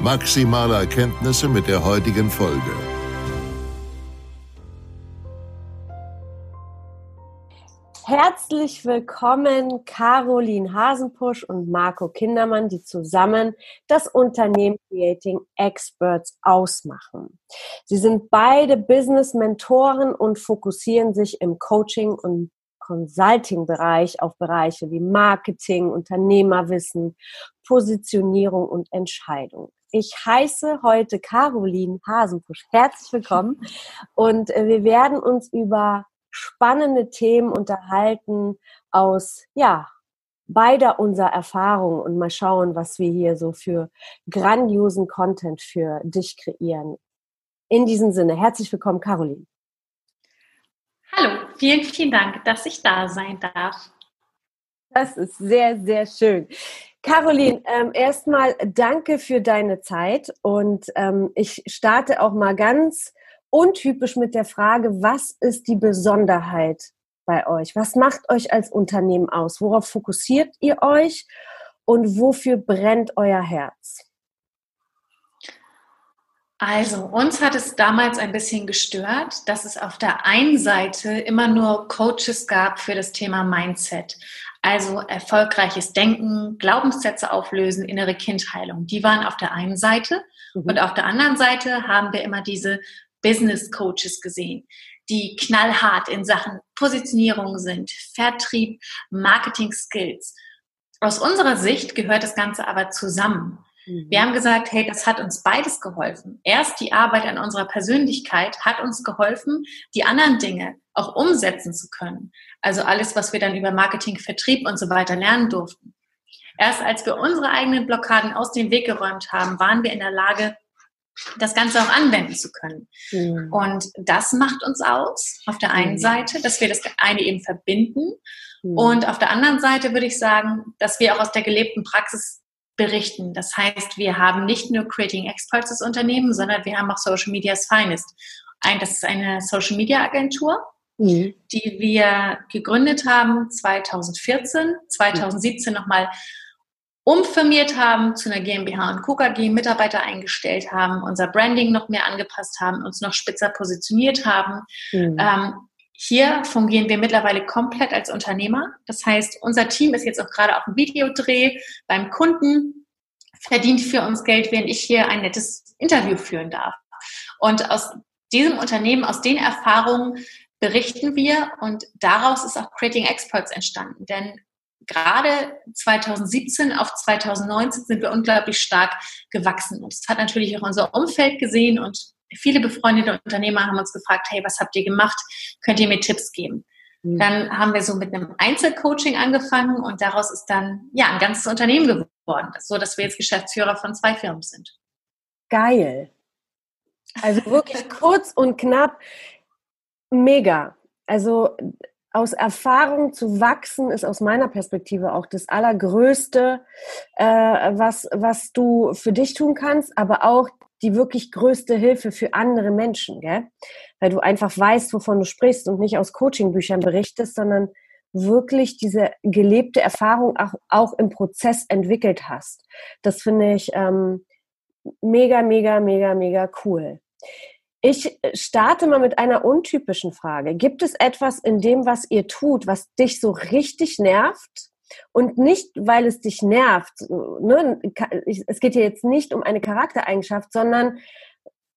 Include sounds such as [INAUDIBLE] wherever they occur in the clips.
maximale Erkenntnisse mit der heutigen Folge. Herzlich willkommen, Caroline Hasenpusch und Marco Kindermann, die zusammen das Unternehmen Creating Experts ausmachen. Sie sind beide Business-Mentoren und fokussieren sich im Coaching- und Consulting-Bereich auf Bereiche wie Marketing, Unternehmerwissen, Positionierung und Entscheidung. Ich heiße heute Caroline Hasenpusch. Herzlich willkommen. Und äh, wir werden uns über spannende Themen unterhalten aus, ja, beider unserer Erfahrungen und mal schauen, was wir hier so für grandiosen Content für dich kreieren. In diesem Sinne, herzlich willkommen, Caroline. Hallo, vielen, vielen Dank, dass ich da sein darf. Das ist sehr, sehr schön. Caroline, ähm, erstmal danke für deine Zeit und ähm, ich starte auch mal ganz untypisch mit der Frage, was ist die Besonderheit bei euch? Was macht euch als Unternehmen aus? Worauf fokussiert ihr euch und wofür brennt euer Herz? Also, uns hat es damals ein bisschen gestört, dass es auf der einen Seite immer nur Coaches gab für das Thema Mindset. Also erfolgreiches Denken, Glaubenssätze auflösen, innere Kindheilung. Die waren auf der einen Seite. Mhm. Und auf der anderen Seite haben wir immer diese Business Coaches gesehen, die knallhart in Sachen Positionierung sind, Vertrieb, Marketing Skills. Aus unserer Sicht gehört das Ganze aber zusammen. Mhm. Wir haben gesagt, hey, das hat uns beides geholfen. Erst die Arbeit an unserer Persönlichkeit hat uns geholfen, die anderen Dinge auch umsetzen zu können. Also alles, was wir dann über Marketing, Vertrieb und so weiter lernen durften. Erst als wir unsere eigenen Blockaden aus dem Weg geräumt haben, waren wir in der Lage, das Ganze auch anwenden zu können. Mhm. Und das macht uns aus, auf der einen mhm. Seite, dass wir das eine eben verbinden. Mhm. Und auf der anderen Seite würde ich sagen, dass wir auch aus der gelebten Praxis berichten. Das heißt, wir haben nicht nur Creating Experts das Unternehmen, sondern wir haben auch Social Media's Finest. Ein, das ist eine Social Media Agentur, mhm. die wir gegründet haben 2014, 2017 nochmal umfirmiert haben zu einer GmbH und Co. KG, Mitarbeiter eingestellt haben, unser Branding noch mehr angepasst haben, uns noch spitzer positioniert haben. Mhm. Ähm, hier fungieren wir mittlerweile komplett als Unternehmer. Das heißt, unser Team ist jetzt auch gerade auf dem Videodreh beim Kunden, verdient für uns Geld, während ich hier ein nettes Interview führen darf. Und aus diesem Unternehmen, aus den Erfahrungen berichten wir und daraus ist auch Creating Experts entstanden. Denn gerade 2017 auf 2019 sind wir unglaublich stark gewachsen. Und das hat natürlich auch unser Umfeld gesehen und viele befreundete Unternehmer haben uns gefragt, hey, was habt ihr gemacht? Könnt ihr mir Tipps geben? Mhm. Dann haben wir so mit einem Einzelcoaching angefangen und daraus ist dann ja ein ganzes Unternehmen geworden, so dass wir jetzt Geschäftsführer von zwei Firmen sind. Geil. Also wirklich [LAUGHS] kurz und knapp, mega. Also aus Erfahrung zu wachsen ist aus meiner Perspektive auch das Allergrößte, äh, was, was du für dich tun kannst, aber auch die wirklich größte Hilfe für andere Menschen, gell? Weil du einfach weißt, wovon du sprichst und nicht aus Coachingbüchern berichtest, sondern wirklich diese gelebte Erfahrung auch, auch im Prozess entwickelt hast. Das finde ich ähm, mega, mega, mega, mega cool. Ich starte mal mit einer untypischen Frage. Gibt es etwas in dem, was ihr tut, was dich so richtig nervt? Und nicht, weil es dich nervt. Ne? Es geht hier jetzt nicht um eine Charaktereigenschaft, sondern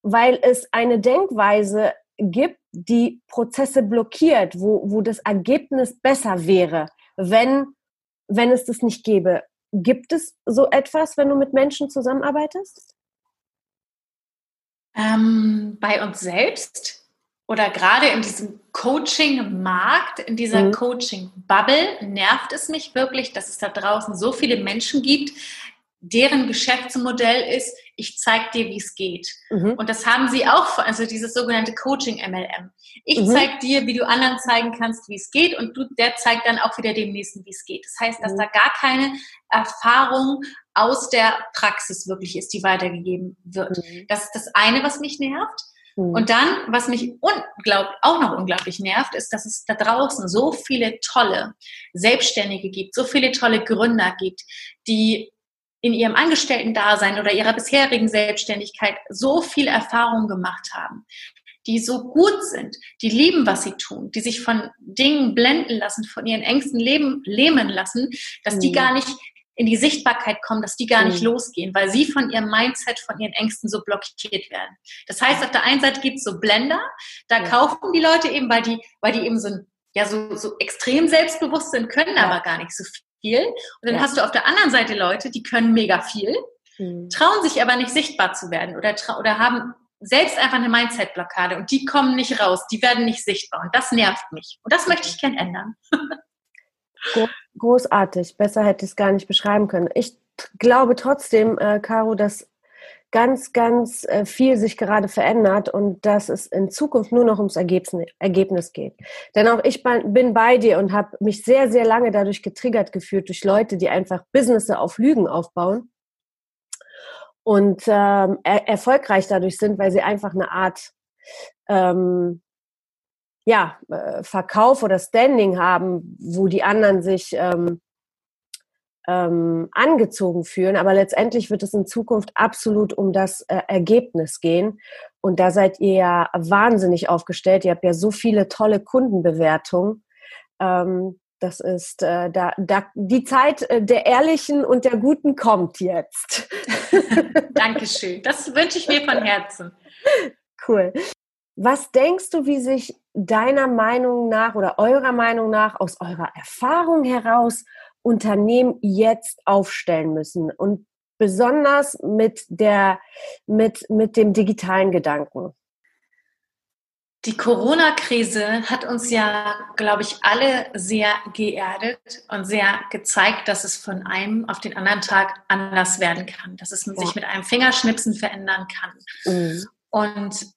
weil es eine Denkweise gibt, die Prozesse blockiert, wo, wo das Ergebnis besser wäre, wenn, wenn es das nicht gäbe. Gibt es so etwas, wenn du mit Menschen zusammenarbeitest? Ähm, bei uns selbst oder gerade in diesem Coaching-Markt, in dieser mhm. Coaching-Bubble nervt es mich wirklich, dass es da draußen so viele Menschen gibt, deren Geschäftsmodell ist, ich zeige dir, wie es geht. Mhm. Und das haben sie auch, also dieses sogenannte Coaching MLM. Ich mhm. zeige dir, wie du anderen zeigen kannst, wie es geht und du, der zeigt dann auch wieder dem Nächsten, wie es geht. Das heißt, dass mhm. da gar keine Erfahrung aus der Praxis wirklich ist, die weitergegeben wird. Mhm. Das ist das eine, was mich nervt. Mhm. Und dann, was mich unglaublich, auch noch unglaublich nervt, ist, dass es da draußen so viele tolle Selbstständige gibt, so viele tolle Gründer gibt, die in ihrem Angestellten-Dasein oder ihrer bisherigen Selbstständigkeit so viel Erfahrung gemacht haben, die so gut sind, die lieben, was sie tun, die sich von Dingen blenden lassen, von ihren Ängsten leben, lähmen lassen, dass die mhm. gar nicht in die Sichtbarkeit kommen, dass die gar nicht mhm. losgehen, weil sie von ihrem Mindset, von ihren Ängsten so blockiert werden. Das heißt, auf der einen Seite gibt es so Blender, da ja. kaufen die Leute eben, weil die, weil die eben so, ja, so, so extrem selbstbewusst sind, können ja. aber gar nicht so viel. Und dann ja. hast du auf der anderen Seite Leute, die können mega viel, mhm. trauen sich aber nicht sichtbar zu werden oder, oder haben selbst einfach eine Mindset-Blockade und die kommen nicht raus, die werden nicht sichtbar und das nervt mich. Und das möchte ich gern ändern. [LAUGHS] Großartig, besser hätte ich es gar nicht beschreiben können. Ich glaube trotzdem, äh, Caro, dass ganz, ganz äh, viel sich gerade verändert und dass es in Zukunft nur noch ums Ergebnis geht. Denn auch ich bin bei dir und habe mich sehr, sehr lange dadurch getriggert gefühlt, durch Leute, die einfach Businesse auf Lügen aufbauen und ähm, er erfolgreich dadurch sind, weil sie einfach eine Art ähm, ja, äh, Verkauf oder Standing haben, wo die anderen sich ähm, ähm, angezogen fühlen. Aber letztendlich wird es in Zukunft absolut um das äh, Ergebnis gehen. Und da seid ihr ja wahnsinnig aufgestellt. Ihr habt ja so viele tolle Kundenbewertungen. Ähm, das ist äh, da, da die Zeit äh, der Ehrlichen und der Guten kommt jetzt. [LAUGHS] Dankeschön. Das wünsche ich mir von Herzen. Cool. Was denkst du, wie sich deiner Meinung nach oder eurer Meinung nach aus eurer Erfahrung heraus Unternehmen jetzt aufstellen müssen und besonders mit der, mit, mit dem digitalen Gedanken? Die Corona-Krise hat uns ja, glaube ich, alle sehr geerdet und sehr gezeigt, dass es von einem auf den anderen Tag anders werden kann, dass es ja. sich mit einem Fingerschnipsen verändern kann. Mhm. Und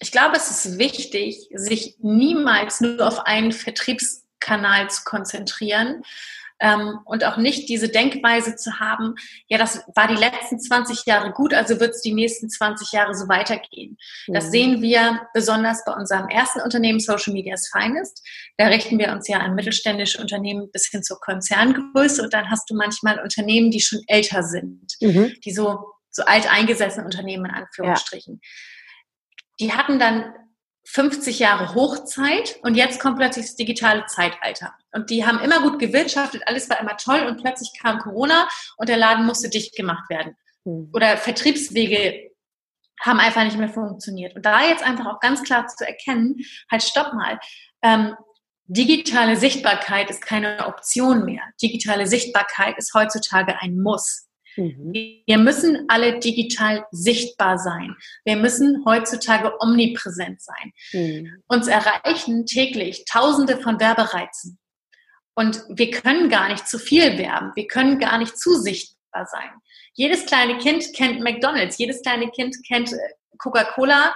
ich glaube, es ist wichtig, sich niemals nur auf einen Vertriebskanal zu konzentrieren, ähm, und auch nicht diese Denkweise zu haben, ja, das war die letzten 20 Jahre gut, also wird es die nächsten 20 Jahre so weitergehen. Mhm. Das sehen wir besonders bei unserem ersten Unternehmen Social Media is Finest. Da richten wir uns ja an mittelständische Unternehmen bis hin zur Konzerngröße und dann hast du manchmal Unternehmen, die schon älter sind, mhm. die so, so alt eingesessene Unternehmen in Anführungsstrichen. Ja. Die hatten dann 50 Jahre Hochzeit und jetzt kommt plötzlich das digitale Zeitalter. Und die haben immer gut gewirtschaftet, alles war immer toll und plötzlich kam Corona und der Laden musste dicht gemacht werden. Mhm. Oder Vertriebswege haben einfach nicht mehr funktioniert. Und da jetzt einfach auch ganz klar zu erkennen, halt stopp mal, ähm, digitale Sichtbarkeit ist keine Option mehr. Digitale Sichtbarkeit ist heutzutage ein Muss. Mhm. Wir müssen alle digital sichtbar sein. Wir müssen heutzutage omnipräsent sein. Mhm. Uns erreichen täglich Tausende von Werbereizen. Und wir können gar nicht zu viel werben. Wir können gar nicht zu sichtbar sein. Jedes kleine Kind kennt McDonald's. Jedes kleine Kind kennt äh, Coca-Cola.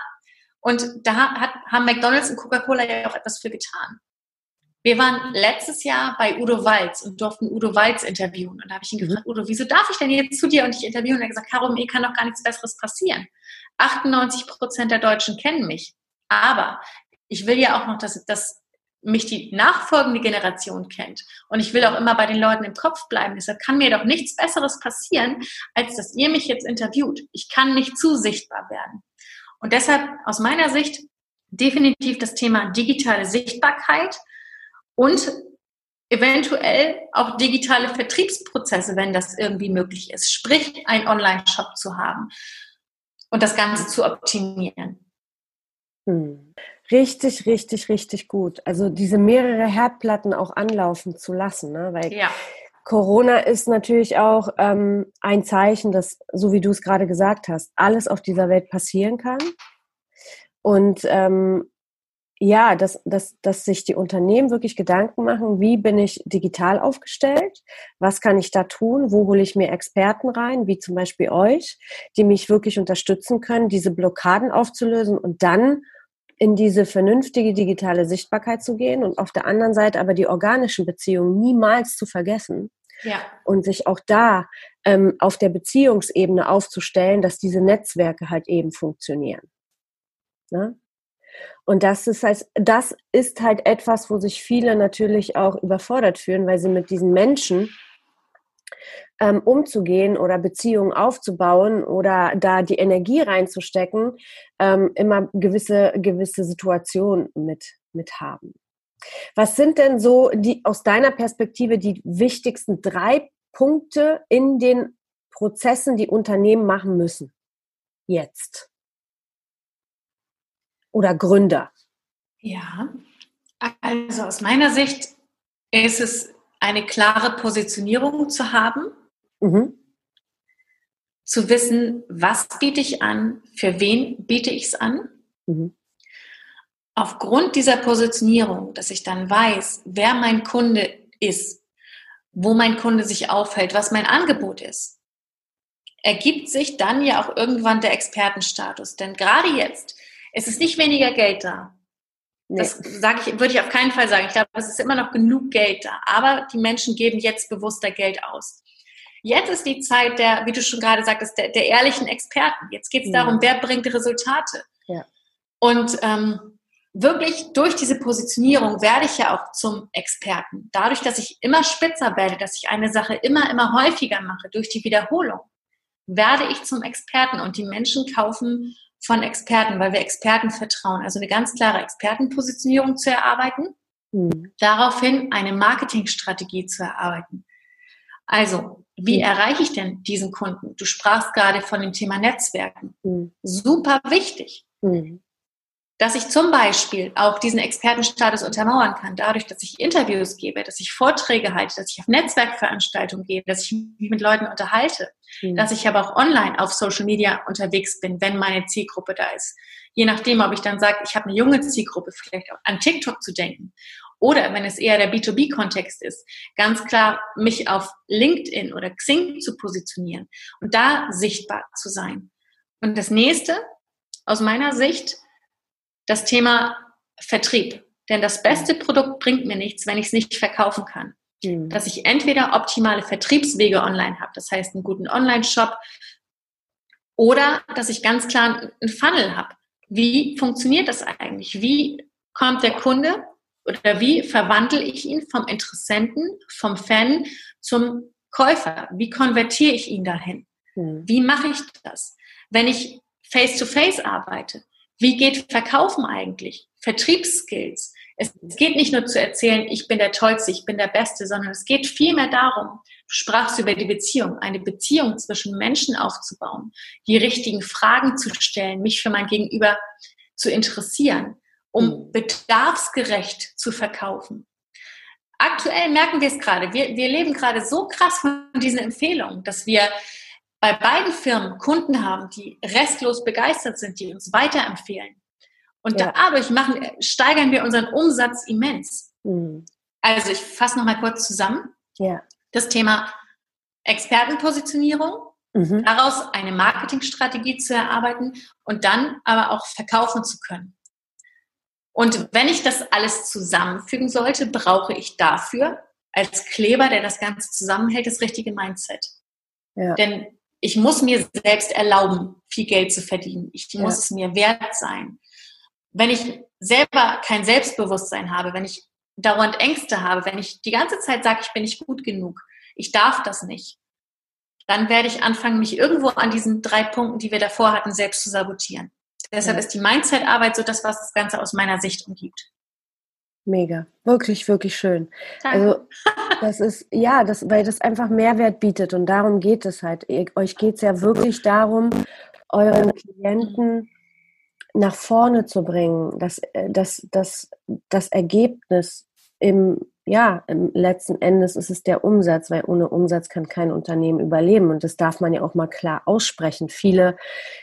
Und da hat, haben McDonald's und Coca-Cola ja auch etwas für getan. Wir waren letztes Jahr bei Udo Walz und durften Udo Walz interviewen. Und da habe ich ihn mhm. gefragt, Udo, wieso darf ich denn jetzt zu dir und dich interviewen? Und er hat gesagt, Caro, mir kann doch gar nichts Besseres passieren. 98 Prozent der Deutschen kennen mich. Aber ich will ja auch noch, dass, dass mich die nachfolgende Generation kennt. Und ich will auch immer bei den Leuten im Kopf bleiben. Deshalb kann mir doch nichts Besseres passieren, als dass ihr mich jetzt interviewt. Ich kann nicht zu sichtbar werden. Und deshalb aus meiner Sicht definitiv das Thema digitale Sichtbarkeit und eventuell auch digitale Vertriebsprozesse, wenn das irgendwie möglich ist. Sprich, einen Online-Shop zu haben und das Ganze zu optimieren. Hm. Richtig, richtig, richtig gut. Also diese mehrere Herdplatten auch anlaufen zu lassen, ne? weil ja. Corona ist natürlich auch ähm, ein Zeichen, dass, so wie du es gerade gesagt hast, alles auf dieser Welt passieren kann. Und ähm, ja, dass, dass, dass sich die Unternehmen wirklich Gedanken machen, wie bin ich digital aufgestellt, was kann ich da tun, wo hole ich mir Experten rein, wie zum Beispiel euch, die mich wirklich unterstützen können, diese Blockaden aufzulösen und dann in diese vernünftige digitale Sichtbarkeit zu gehen und auf der anderen Seite aber die organischen Beziehungen niemals zu vergessen. Ja. Und sich auch da ähm, auf der Beziehungsebene aufzustellen, dass diese Netzwerke halt eben funktionieren. Ne? Und das ist halt, das ist halt etwas, wo sich viele natürlich auch überfordert fühlen, weil sie mit diesen Menschen ähm, umzugehen oder Beziehungen aufzubauen oder da die Energie reinzustecken, ähm, immer gewisse, gewisse Situationen mit, mit haben. Was sind denn so die, aus deiner Perspektive die wichtigsten drei Punkte in den Prozessen, die Unternehmen machen müssen? Jetzt. Oder Gründer? Ja, also aus meiner Sicht ist es eine klare Positionierung zu haben, mhm. zu wissen, was biete ich an, für wen biete ich es an. Mhm. Aufgrund dieser Positionierung, dass ich dann weiß, wer mein Kunde ist, wo mein Kunde sich aufhält, was mein Angebot ist, ergibt sich dann ja auch irgendwann der Expertenstatus. Denn gerade jetzt ist es nicht weniger Geld da. Nee. Das sage ich, würde ich auf keinen Fall sagen. Ich glaube, es ist immer noch genug Geld da. Aber die Menschen geben jetzt bewusster Geld aus. Jetzt ist die Zeit der, wie du schon gerade sagtest, der, der ehrlichen Experten. Jetzt geht es ja. darum, wer bringt Resultate. Ja. Und ähm, wirklich durch diese Positionierung werde ich ja auch zum Experten. Dadurch, dass ich immer spitzer werde, dass ich eine Sache immer, immer häufiger mache, durch die Wiederholung, werde ich zum Experten und die Menschen kaufen von Experten, weil wir Experten vertrauen. Also eine ganz klare Expertenpositionierung zu erarbeiten, mhm. daraufhin eine Marketingstrategie zu erarbeiten. Also, wie mhm. erreiche ich denn diesen Kunden? Du sprachst gerade von dem Thema Netzwerken. Mhm. Super wichtig. Mhm dass ich zum Beispiel auch diesen Expertenstatus untermauern kann, dadurch, dass ich Interviews gebe, dass ich Vorträge halte, dass ich auf Netzwerkveranstaltungen gehe, dass ich mich mit Leuten unterhalte, mhm. dass ich aber auch online auf Social Media unterwegs bin, wenn meine Zielgruppe da ist. Je nachdem, ob ich dann sage, ich habe eine junge Zielgruppe, vielleicht auch an TikTok zu denken. Oder wenn es eher der B2B-Kontext ist, ganz klar mich auf LinkedIn oder Xing zu positionieren und da sichtbar zu sein. Und das nächste, aus meiner Sicht, das Thema Vertrieb. Denn das beste Produkt bringt mir nichts, wenn ich es nicht verkaufen kann. Mhm. Dass ich entweder optimale Vertriebswege online habe, das heißt einen guten Online-Shop, oder dass ich ganz klar einen Funnel habe. Wie funktioniert das eigentlich? Wie kommt der Kunde oder wie verwandle ich ihn vom Interessenten, vom Fan zum Käufer? Wie konvertiere ich ihn dahin? Mhm. Wie mache ich das? Wenn ich face-to-face -face arbeite, wie geht Verkaufen eigentlich? Vertriebsskills. Es geht nicht nur zu erzählen, ich bin der Tollste, ich bin der Beste, sondern es geht vielmehr darum, du sprachst über die Beziehung, eine Beziehung zwischen Menschen aufzubauen, die richtigen Fragen zu stellen, mich für mein Gegenüber zu interessieren, um mhm. bedarfsgerecht zu verkaufen. Aktuell merken wir es gerade. Wir, wir leben gerade so krass von diesen Empfehlungen, dass wir bei beiden Firmen Kunden haben, die restlos begeistert sind, die uns weiterempfehlen. Und ja. dadurch machen, steigern wir unseren Umsatz immens. Mhm. Also ich fasse nochmal kurz zusammen. Ja. Das Thema Expertenpositionierung, mhm. daraus eine Marketingstrategie zu erarbeiten und dann aber auch verkaufen zu können. Und wenn ich das alles zusammenfügen sollte, brauche ich dafür als Kleber, der das Ganze zusammenhält, das richtige Mindset. Ja. Denn ich muss mir selbst erlauben, viel Geld zu verdienen. Ich muss ja. es mir wert sein. Wenn ich selber kein Selbstbewusstsein habe, wenn ich dauernd Ängste habe, wenn ich die ganze Zeit sage, ich bin nicht gut genug, ich darf das nicht, dann werde ich anfangen, mich irgendwo an diesen drei Punkten, die wir davor hatten, selbst zu sabotieren. Deshalb ja. ist die Mindset-Arbeit so das, was das Ganze aus meiner Sicht umgibt. Mega, wirklich, wirklich schön. Danke. Also das ist, ja, das, weil das einfach Mehrwert bietet und darum geht es halt. Ihr, euch geht es ja wirklich darum, euren Klienten nach vorne zu bringen, dass das, das, das Ergebnis im, ja, letzten Endes ist es der Umsatz, weil ohne Umsatz kann kein Unternehmen überleben. Und das darf man ja auch mal klar aussprechen. Viele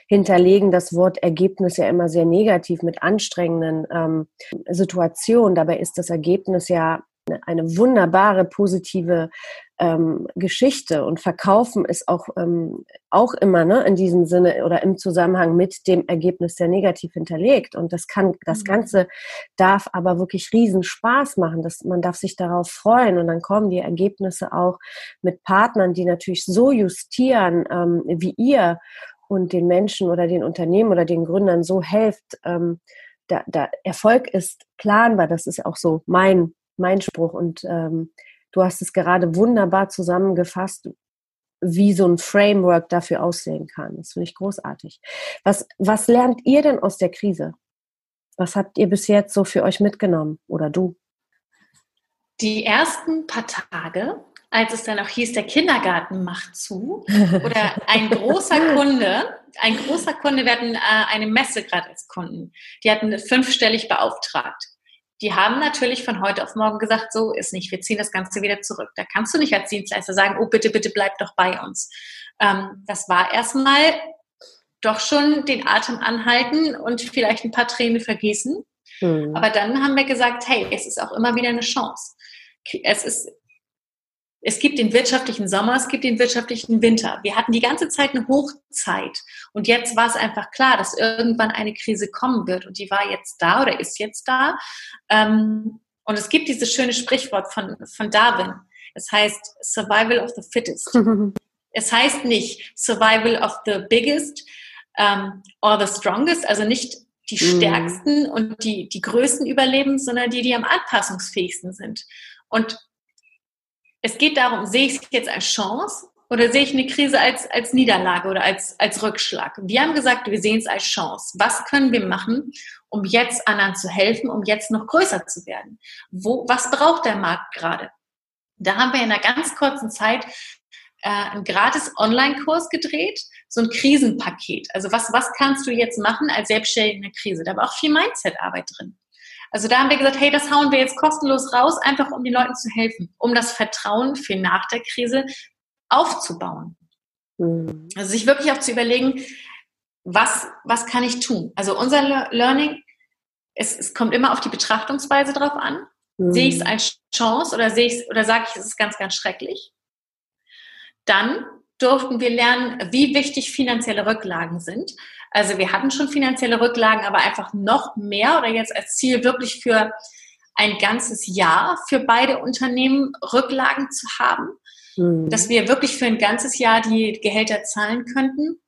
hinterlegen das Wort Ergebnis ja immer sehr negativ mit anstrengenden ähm, Situationen. Dabei ist das Ergebnis ja eine wunderbare positive ähm, Geschichte und verkaufen ist auch, ähm, auch immer ne, in diesem Sinne oder im Zusammenhang mit dem Ergebnis sehr negativ hinterlegt. Und das kann, das mhm. Ganze darf aber wirklich riesen Spaß machen. Das, man darf sich darauf freuen und dann kommen die Ergebnisse auch mit Partnern, die natürlich so justieren ähm, wie ihr und den Menschen oder den Unternehmen oder den Gründern so helft. Ähm, da, da Erfolg ist planbar, das ist auch so mein mein Spruch. Und ähm, du hast es gerade wunderbar zusammengefasst, wie so ein Framework dafür aussehen kann. Das finde ich großartig. Was, was lernt ihr denn aus der Krise? Was habt ihr bis jetzt so für euch mitgenommen oder du? Die ersten paar Tage, als es dann auch hieß, der Kindergarten macht zu, oder ein großer [LAUGHS] Kunde, ein großer Kunde, wir hatten äh, eine Messe gerade als Kunden, die hatten fünfstellig beauftragt die haben natürlich von heute auf morgen gesagt, so ist nicht, wir ziehen das Ganze wieder zurück. Da kannst du nicht als Dienstleister sagen, oh bitte, bitte bleib doch bei uns. Ähm, das war erstmal doch schon den Atem anhalten und vielleicht ein paar Tränen vergießen. Mhm. Aber dann haben wir gesagt, hey, es ist auch immer wieder eine Chance. Es ist es gibt den wirtschaftlichen Sommer, es gibt den wirtschaftlichen Winter. Wir hatten die ganze Zeit eine Hochzeit. Und jetzt war es einfach klar, dass irgendwann eine Krise kommen wird. Und die war jetzt da oder ist jetzt da. Ähm, und es gibt dieses schöne Sprichwort von, von Darwin. Es heißt Survival of the Fittest. [LAUGHS] Es heißt nicht Survival of the Biggest um, or the Strongest, also nicht die mhm. Stärksten und die, die Größten überleben, sondern die, die am anpassungsfähigsten sind. Und es geht darum, sehe ich es jetzt als Chance oder sehe ich eine Krise als, als Niederlage oder als, als Rückschlag? Wir haben gesagt, wir sehen es als Chance. Was können wir machen, um jetzt anderen zu helfen, um jetzt noch größer zu werden? Wo, was braucht der Markt gerade? Da haben wir in einer ganz kurzen Zeit äh, einen gratis Online-Kurs gedreht, so ein Krisenpaket. Also was, was kannst du jetzt machen als Selbstständige Krise? Da war auch viel Mindset-Arbeit drin. Also da haben wir gesagt, hey, das hauen wir jetzt kostenlos raus, einfach um den Leuten zu helfen, um das Vertrauen für nach der Krise aufzubauen. Mhm. Also sich wirklich auch zu überlegen, was, was kann ich tun? Also unser Learning, es, es kommt immer auf die Betrachtungsweise drauf an. Mhm. Sehe ich es als Chance oder sehe ich oder sage ich, es ist ganz, ganz schrecklich? Dann durften wir lernen, wie wichtig finanzielle Rücklagen sind. Also wir hatten schon finanzielle Rücklagen, aber einfach noch mehr oder jetzt als Ziel wirklich für ein ganzes Jahr für beide Unternehmen Rücklagen zu haben, mhm. dass wir wirklich für ein ganzes Jahr die Gehälter zahlen könnten.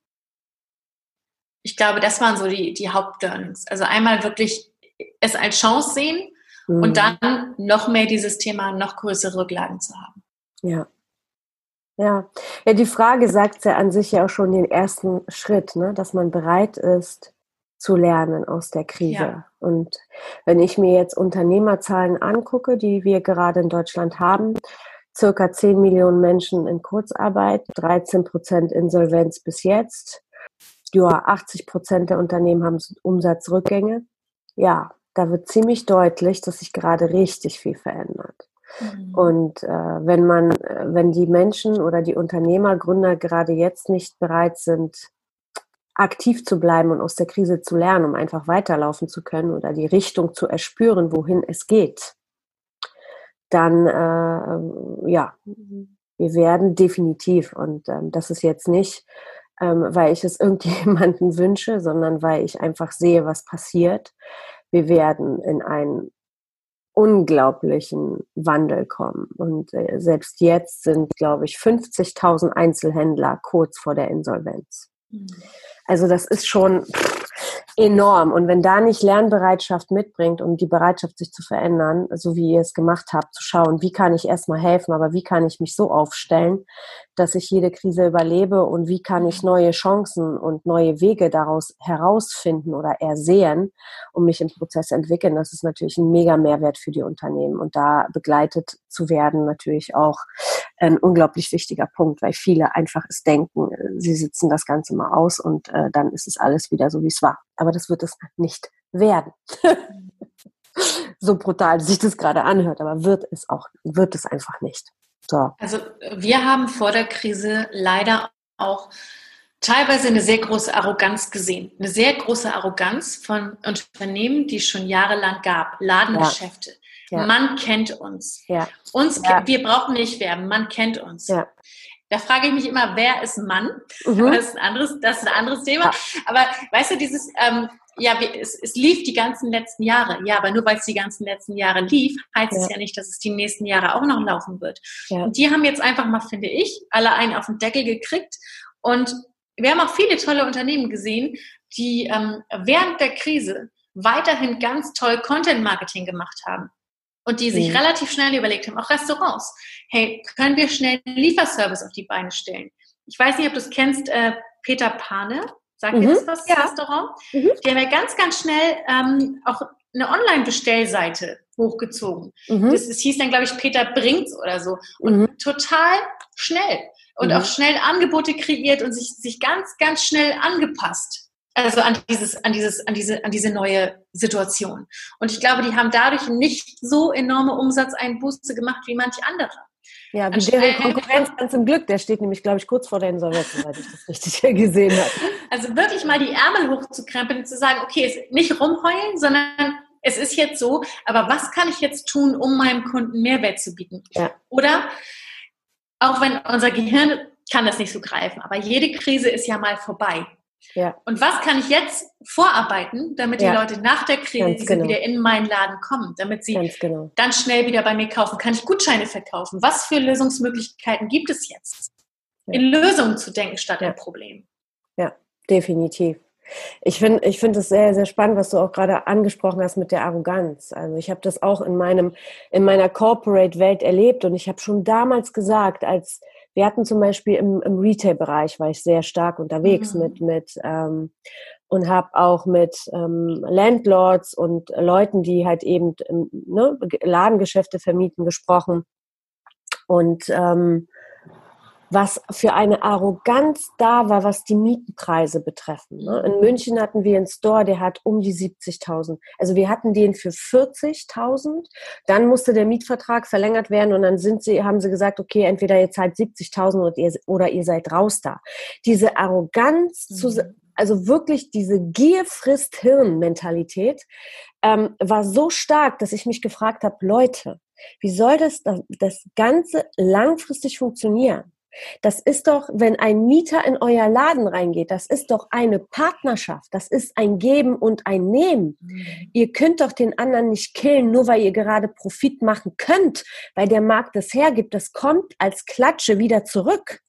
Ich glaube, das waren so die, die Hauptlearnings. Also einmal wirklich es als Chance sehen mhm. und dann noch mehr dieses Thema, noch größere Rücklagen zu haben. Ja. Ja, ja, die Frage sagt ja an sich ja auch schon den ersten Schritt, ne? dass man bereit ist zu lernen aus der Krise. Ja. Und wenn ich mir jetzt Unternehmerzahlen angucke, die wir gerade in Deutschland haben, circa 10 Millionen Menschen in Kurzarbeit, 13 Prozent Insolvenz bis jetzt, ja, 80 Prozent der Unternehmen haben Umsatzrückgänge. Ja, da wird ziemlich deutlich, dass sich gerade richtig viel verändert. Mhm. Und äh, wenn man, äh, wenn die Menschen oder die Unternehmer, Gründer gerade jetzt nicht bereit sind, aktiv zu bleiben und aus der Krise zu lernen, um einfach weiterlaufen zu können oder die Richtung zu erspüren, wohin es geht, dann äh, ja, wir werden definitiv, und ähm, das ist jetzt nicht, ähm, weil ich es [LAUGHS] irgendjemanden wünsche, sondern weil ich einfach sehe, was passiert. Wir werden in ein unglaublichen Wandel kommen. Und äh, selbst jetzt sind, glaube ich, 50.000 Einzelhändler kurz vor der Insolvenz. Mhm. Also das ist schon enorm. Und wenn da nicht Lernbereitschaft mitbringt, um die Bereitschaft, sich zu verändern, so wie ihr es gemacht habt, zu schauen, wie kann ich erstmal helfen, aber wie kann ich mich so aufstellen, dass ich jede Krise überlebe und wie kann ich neue Chancen und neue Wege daraus herausfinden oder ersehen, um mich im Prozess entwickeln, das ist natürlich ein mega Mehrwert für die Unternehmen. Und da begleitet zu werden natürlich auch ein unglaublich wichtiger Punkt, weil viele einfach es denken, sie sitzen das Ganze mal aus und äh, dann ist es alles wieder so, wie es war. Aber das wird es nicht werden. [LAUGHS] so brutal sich das gerade anhört, aber wird es auch, wird es einfach nicht. So. Also wir haben vor der Krise leider auch teilweise eine sehr große Arroganz gesehen. Eine sehr große Arroganz von Unternehmen, die es schon jahrelang gab. Ladengeschäfte. Ja. Ja. Man kennt uns. Ja. Uns, wir brauchen nicht werben. Man kennt uns. Da frage ich mich immer, wer ist Mann? Mhm. Das, ist ein anderes, das ist ein anderes Thema. Aber weißt du, dieses, ähm, ja, es, es, lief die ganzen letzten Jahre. Ja, aber nur weil es die ganzen letzten Jahre lief, heißt ja. es ja nicht, dass es die nächsten Jahre auch noch laufen wird. Ja. Und die haben jetzt einfach mal, finde ich, alle einen auf den Deckel gekriegt. Und wir haben auch viele tolle Unternehmen gesehen, die ähm, während der Krise weiterhin ganz toll Content Marketing gemacht haben. Und die sich mhm. relativ schnell überlegt haben, auch Restaurants. Hey, können wir schnell einen Lieferservice auf die Beine stellen? Ich weiß nicht, ob du es kennst, äh, Peter Pane. Sagt mhm. ihr das was, ja. Restaurant? Mhm. Die haben ja ganz, ganz schnell ähm, auch eine Online-Bestellseite hochgezogen. Mhm. Das, das, hieß dann, glaube ich, Peter Bringt's oder so. Und mhm. total schnell. Und mhm. auch schnell Angebote kreiert und sich, sich ganz, ganz schnell angepasst. Also an dieses, an dieses, an diese, an diese neue Situation. Und ich glaube, die haben dadurch nicht so enorme Umsatzeinbuße gemacht wie manche andere. Ja, wie deren Konkurrenz ganz im Glück, der steht nämlich, glaube ich, kurz vor der Insolvenz, soweit ich das richtig [LAUGHS] gesehen habe. Also wirklich mal die Ärmel hochzukrempeln und zu sagen, okay, nicht rumheulen, sondern es ist jetzt so, aber was kann ich jetzt tun, um meinem Kunden Mehrwert zu bieten? Ja. Oder auch wenn unser Gehirn kann das nicht so greifen, aber jede Krise ist ja mal vorbei. Ja. Und was kann ich jetzt vorarbeiten, damit die ja. Leute nach der Krise genau. wieder in meinen Laden kommen, damit sie ganz, genau. dann schnell wieder bei mir kaufen? Kann ich Gutscheine verkaufen? Was für Lösungsmöglichkeiten gibt es jetzt? Ja. In Lösungen zu denken statt in Problemen. Ja, definitiv. Ich finde ich finde es sehr, sehr spannend, was du auch gerade angesprochen hast mit der Arroganz. Also ich habe das auch in meinem, in meiner Corporate-Welt erlebt und ich habe schon damals gesagt, als wir hatten zum Beispiel im, im Retail-Bereich war ich sehr stark unterwegs mhm. mit, mit ähm, und habe auch mit ähm, Landlords und Leuten, die halt eben ähm, ne, Ladengeschäfte vermieten, gesprochen. Und ähm, was für eine Arroganz da war, was die Mietenpreise betreffen. Ne? In München hatten wir einen Store, der hat um die 70.000. Also wir hatten den für 40.000. Dann musste der Mietvertrag verlängert werden und dann sind sie, haben sie gesagt, okay, entweder ihr zahlt 70.000 oder ihr, oder ihr seid raus da. Diese Arroganz, mhm. zu, also wirklich diese Gier frisst Hirn-Mentalität ähm, war so stark, dass ich mich gefragt habe, Leute, wie soll das, das Ganze langfristig funktionieren? Das ist doch, wenn ein Mieter in euer Laden reingeht, das ist doch eine Partnerschaft. Das ist ein Geben und ein Nehmen. Mhm. Ihr könnt doch den anderen nicht killen, nur weil ihr gerade Profit machen könnt, weil der Markt es hergibt. Das kommt als Klatsche wieder zurück.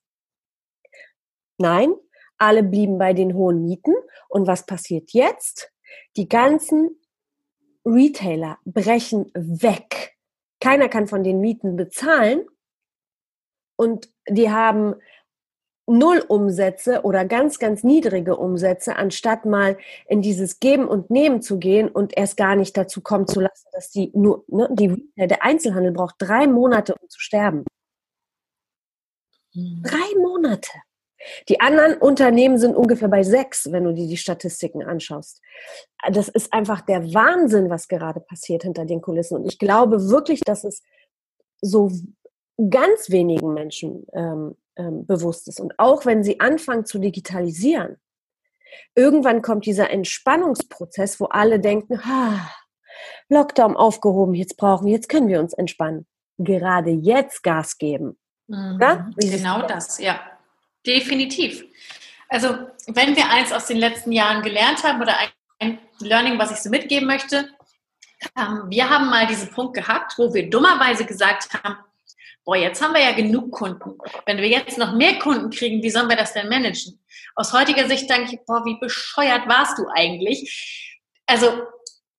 Nein, alle blieben bei den hohen Mieten. Und was passiert jetzt? Die ganzen Retailer brechen weg. Keiner kann von den Mieten bezahlen und die haben null Umsätze oder ganz, ganz niedrige Umsätze, anstatt mal in dieses Geben und Nehmen zu gehen und erst gar nicht dazu kommen zu lassen, dass die nur, ne, die, der Einzelhandel braucht drei Monate, um zu sterben. Mhm. Drei Monate. Die anderen Unternehmen sind ungefähr bei sechs, wenn du dir die Statistiken anschaust. Das ist einfach der Wahnsinn, was gerade passiert hinter den Kulissen. Und ich glaube wirklich, dass es so ganz wenigen Menschen ähm, ähm, bewusst ist. Und auch wenn sie anfangen zu digitalisieren, irgendwann kommt dieser Entspannungsprozess, wo alle denken, ah, Lockdown aufgehoben, jetzt brauchen wir, jetzt können wir uns entspannen. Gerade jetzt Gas geben. Mhm. Genau das, ja. Definitiv. Also, wenn wir eins aus den letzten Jahren gelernt haben oder ein Learning, was ich so mitgeben möchte, ähm, wir haben mal diesen Punkt gehabt, wo wir dummerweise gesagt haben, boah, jetzt haben wir ja genug Kunden. Wenn wir jetzt noch mehr Kunden kriegen, wie sollen wir das denn managen? Aus heutiger Sicht denke ich, boah, wie bescheuert warst du eigentlich? Also,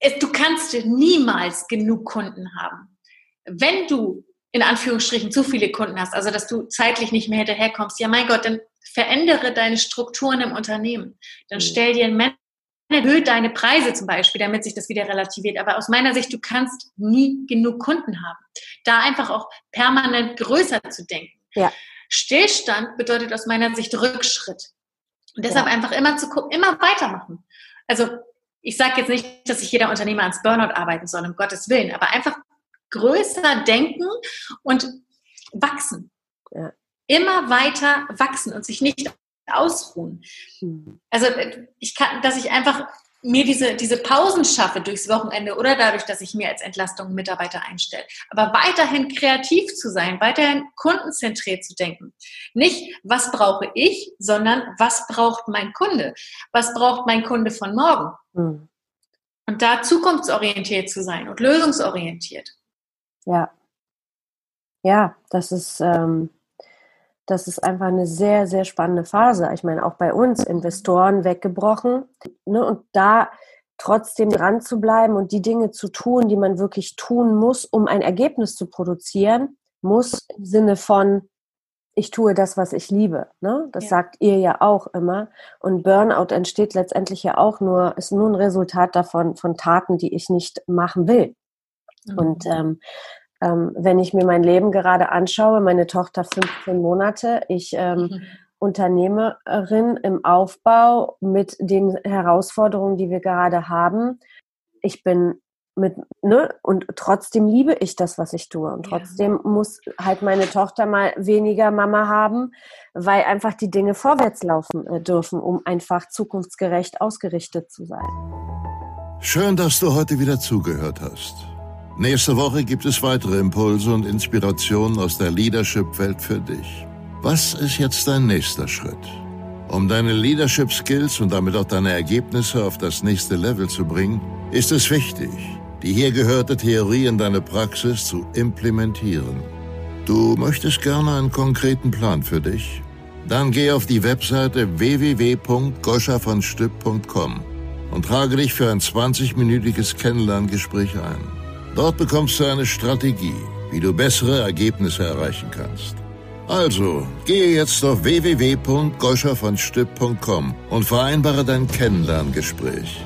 es, du kannst niemals genug Kunden haben. Wenn du in Anführungsstrichen zu viele Kunden hast, also dass du zeitlich nicht mehr hinterherkommst, ja mein Gott, dann verändere deine Strukturen im Unternehmen. Dann mhm. stell dir ein erhöhe deine Preise zum Beispiel, damit sich das wieder relativiert. Aber aus meiner Sicht, du kannst nie genug Kunden haben. Da einfach auch permanent größer zu denken. Ja. Stillstand bedeutet aus meiner Sicht Rückschritt. Und deshalb ja. einfach immer zu gucken, immer weitermachen. Also ich sage jetzt nicht, dass sich jeder Unternehmer ans Burnout arbeiten soll, um Gottes Willen, aber einfach größer denken und wachsen. Ja. Immer weiter wachsen und sich nicht ausruhen. Mhm. Also ich kann, dass ich einfach mir diese, diese Pausen schaffe durchs Wochenende oder dadurch, dass ich mir als Entlastung Mitarbeiter einstelle. Aber weiterhin kreativ zu sein, weiterhin kundenzentriert zu denken. Nicht, was brauche ich, sondern was braucht mein Kunde? Was braucht mein Kunde von morgen? Mhm. Und da zukunftsorientiert zu sein und lösungsorientiert. Ja. Ja, das ist, ähm, das ist einfach eine sehr, sehr spannende Phase. Ich meine, auch bei uns Investoren weggebrochen. Ne, und da trotzdem dran zu bleiben und die Dinge zu tun, die man wirklich tun muss, um ein Ergebnis zu produzieren, muss im Sinne von, ich tue das, was ich liebe. Ne? Das ja. sagt ihr ja auch immer. Und Burnout entsteht letztendlich ja auch nur, ist nur ein Resultat davon, von Taten, die ich nicht machen will. Mhm. Und ähm, ähm, wenn ich mir mein Leben gerade anschaue, meine Tochter 15 Monate, ich ähm, mhm. Unternehmerin im Aufbau mit den Herausforderungen, die wir gerade haben. Ich bin mit, ne, und trotzdem liebe ich das, was ich tue. Und trotzdem ja. muss halt meine Tochter mal weniger Mama haben, weil einfach die Dinge vorwärts laufen äh, dürfen, um einfach zukunftsgerecht ausgerichtet zu sein. Schön, dass du heute wieder zugehört hast. Nächste Woche gibt es weitere Impulse und Inspirationen aus der Leadership-Welt für dich. Was ist jetzt dein nächster Schritt? Um deine Leadership Skills und damit auch deine Ergebnisse auf das nächste Level zu bringen, ist es wichtig, die hier gehörte Theorie in deine Praxis zu implementieren. Du möchtest gerne einen konkreten Plan für dich? Dann geh auf die Webseite www.goschavonstück.com und trage dich für ein 20-minütiges Kennenlerngespräch ein. Dort bekommst du eine Strategie, wie du bessere Ergebnisse erreichen kannst. Also, gehe jetzt auf www.goscha-von-stipp.com und vereinbare dein Kennenlerngespräch.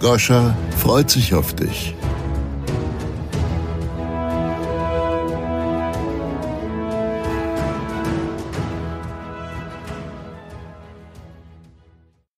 Goscha freut sich auf dich.